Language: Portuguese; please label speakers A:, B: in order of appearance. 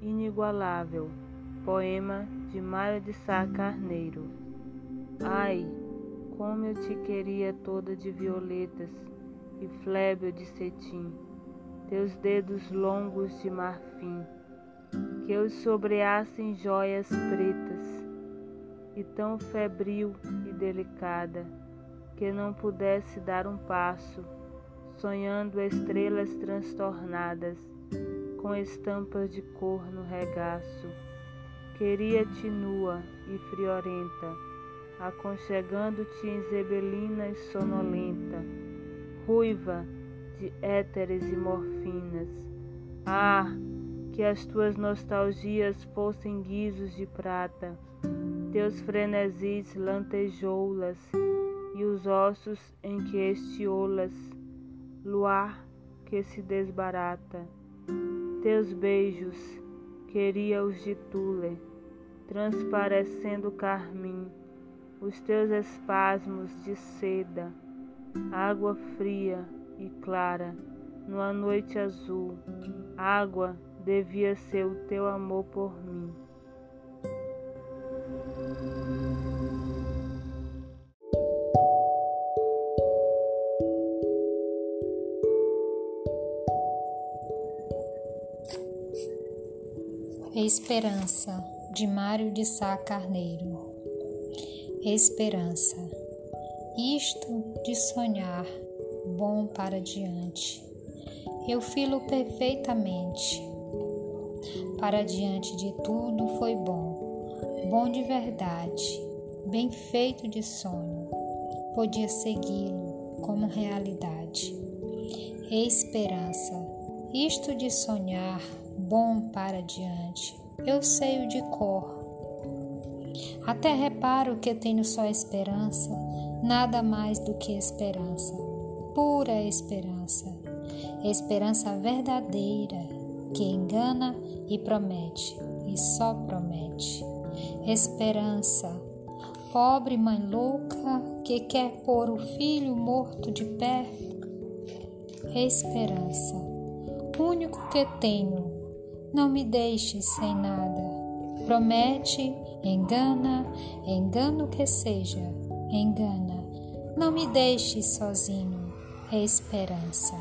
A: inigualável. Poema de Mário de Sá Carneiro. Ai, como eu te queria toda de violetas e flébio de cetim, teus dedos longos de marfim, que os sobreassem joias pretas, e tão febril e delicada, que não pudesse dar um passo, sonhando estrelas transtornadas, com estampas de cor no regaço. Queria-te nua e friorenta, aconchegando-te em zebelinas sonolenta, ruiva de éteres e morfinas. Ah, que as tuas nostalgias fossem guizos de prata, teus frenesis lantejoulas e os ossos em que estiolas, luar que se desbarata. Teus beijos, queria-os de tule, transparecendo carmim, os teus espasmos de seda, água fria e clara, numa noite azul, água devia ser o teu amor por mim.
B: Esperança, de Mário de Sá Carneiro. Esperança, isto de sonhar, bom para diante. Eu filo perfeitamente. Para diante de tudo foi bom, bom de verdade, bem feito de sonho. Podia segui-lo como realidade. Esperança, isto de sonhar, bom para diante, eu sei o de cor. Até reparo que tenho só esperança, nada mais do que esperança, pura esperança, esperança verdadeira que engana e promete, e só promete. Esperança, pobre mãe louca que quer pôr o filho morto de pé. Esperança, único que tenho não me deixes sem nada. Promete, engana, engano que seja, engana. Não me deixes sozinho, esperança.